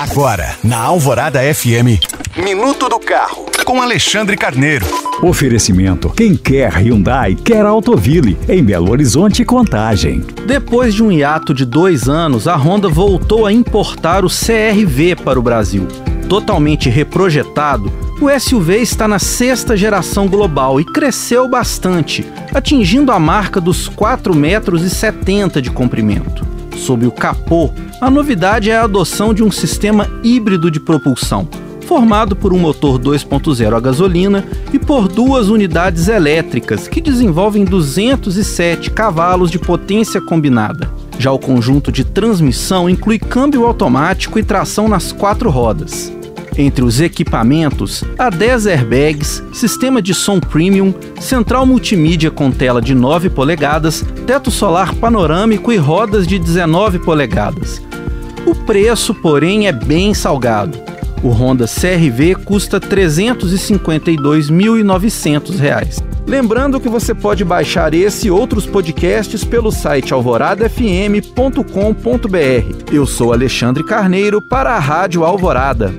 Agora, na Alvorada FM, Minuto do Carro, com Alexandre Carneiro. Oferecimento: quem quer Hyundai, quer Autoville, em Belo Horizonte Contagem. Depois de um hiato de dois anos, a Honda voltou a importar o CRV para o Brasil. Totalmente reprojetado, o SUV está na sexta geração global e cresceu bastante, atingindo a marca dos 4,70 metros e de comprimento. Sob o capô, a novidade é a adoção de um sistema híbrido de propulsão, formado por um motor 2.0 a gasolina e por duas unidades elétricas que desenvolvem 207 cavalos de potência combinada. Já o conjunto de transmissão inclui câmbio automático e tração nas quatro rodas. Entre os equipamentos, há 10 airbags, sistema de som premium, central multimídia com tela de 9 polegadas, teto solar panorâmico e rodas de 19 polegadas. O preço, porém, é bem salgado. O Honda CRV custa R$ 352.900. Lembrando que você pode baixar esse e outros podcasts pelo site alvoradafm.com.br. Eu sou Alexandre Carneiro para a Rádio Alvorada.